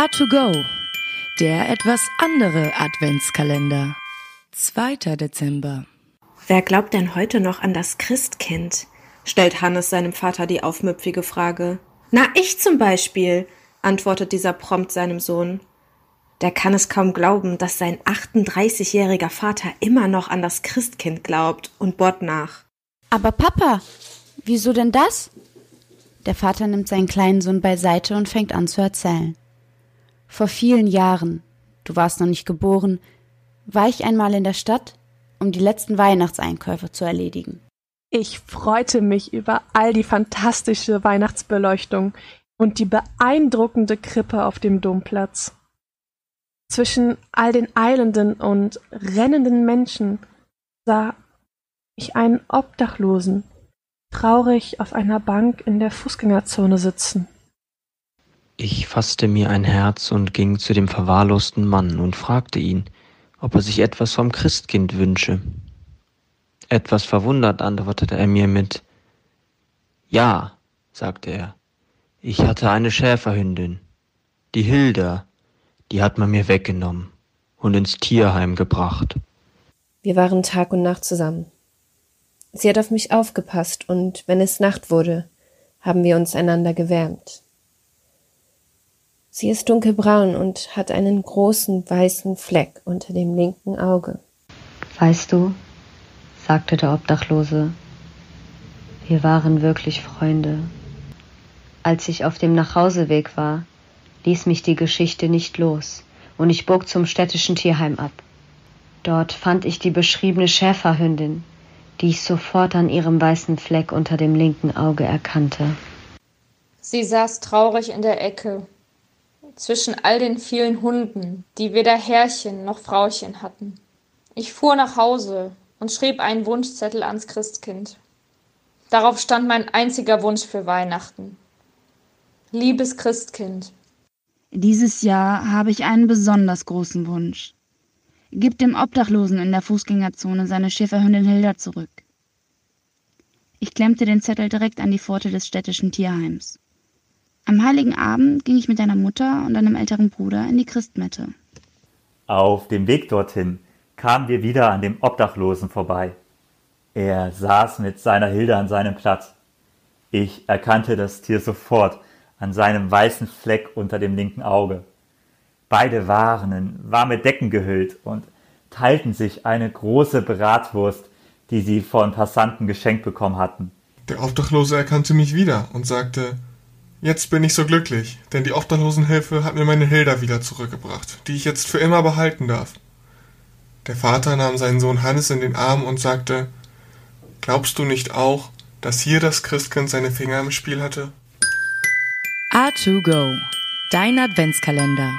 A2Go, der etwas andere Adventskalender. 2. Dezember. Wer glaubt denn heute noch an das Christkind? stellt Hannes seinem Vater die aufmüpfige Frage. Na, ich zum Beispiel, antwortet dieser prompt seinem Sohn. Der kann es kaum glauben, dass sein 38-jähriger Vater immer noch an das Christkind glaubt und bohrt nach. Aber Papa, wieso denn das? Der Vater nimmt seinen kleinen Sohn beiseite und fängt an zu erzählen. Vor vielen Jahren, du warst noch nicht geboren, war ich einmal in der Stadt, um die letzten Weihnachtseinkäufe zu erledigen. Ich freute mich über all die fantastische Weihnachtsbeleuchtung und die beeindruckende Krippe auf dem Domplatz. Zwischen all den eilenden und rennenden Menschen sah ich einen Obdachlosen traurig auf einer Bank in der Fußgängerzone sitzen. Ich fasste mir ein Herz und ging zu dem verwahrlosten Mann und fragte ihn, ob er sich etwas vom Christkind wünsche. Etwas verwundert antwortete er mir mit Ja, sagte er. Ich hatte eine Schäferhündin, die Hilda, die hat man mir weggenommen und ins Tierheim gebracht. Wir waren Tag und Nacht zusammen. Sie hat auf mich aufgepasst und wenn es Nacht wurde, haben wir uns einander gewärmt. Sie ist dunkelbraun und hat einen großen weißen Fleck unter dem linken Auge. Weißt du, sagte der Obdachlose, wir waren wirklich Freunde. Als ich auf dem Nachhauseweg war, ließ mich die Geschichte nicht los und ich bog zum städtischen Tierheim ab. Dort fand ich die beschriebene Schäferhündin, die ich sofort an ihrem weißen Fleck unter dem linken Auge erkannte. Sie saß traurig in der Ecke, zwischen all den vielen Hunden, die weder Herrchen noch Frauchen hatten. Ich fuhr nach Hause und schrieb einen Wunschzettel ans Christkind. Darauf stand mein einziger Wunsch für Weihnachten. Liebes Christkind. Dieses Jahr habe ich einen besonders großen Wunsch. Gib dem Obdachlosen in der Fußgängerzone seine Schäferhündin Hilda zurück. Ich klemmte den Zettel direkt an die Pforte des städtischen Tierheims. Am heiligen Abend ging ich mit deiner Mutter und deinem älteren Bruder in die Christmette. Auf dem Weg dorthin kamen wir wieder an dem Obdachlosen vorbei. Er saß mit seiner Hilde an seinem Platz. Ich erkannte das Tier sofort an seinem weißen Fleck unter dem linken Auge. Beide waren in warme Decken gehüllt und teilten sich eine große Bratwurst, die sie von Passanten geschenkt bekommen hatten. Der Obdachlose erkannte mich wieder und sagte, Jetzt bin ich so glücklich, denn die Obdachlosenhilfe hat mir meine Hilda wieder zurückgebracht, die ich jetzt für immer behalten darf. Der Vater nahm seinen Sohn Hannes in den Arm und sagte, Glaubst du nicht auch, dass hier das Christkind seine Finger im Spiel hatte? A2Go, dein Adventskalender.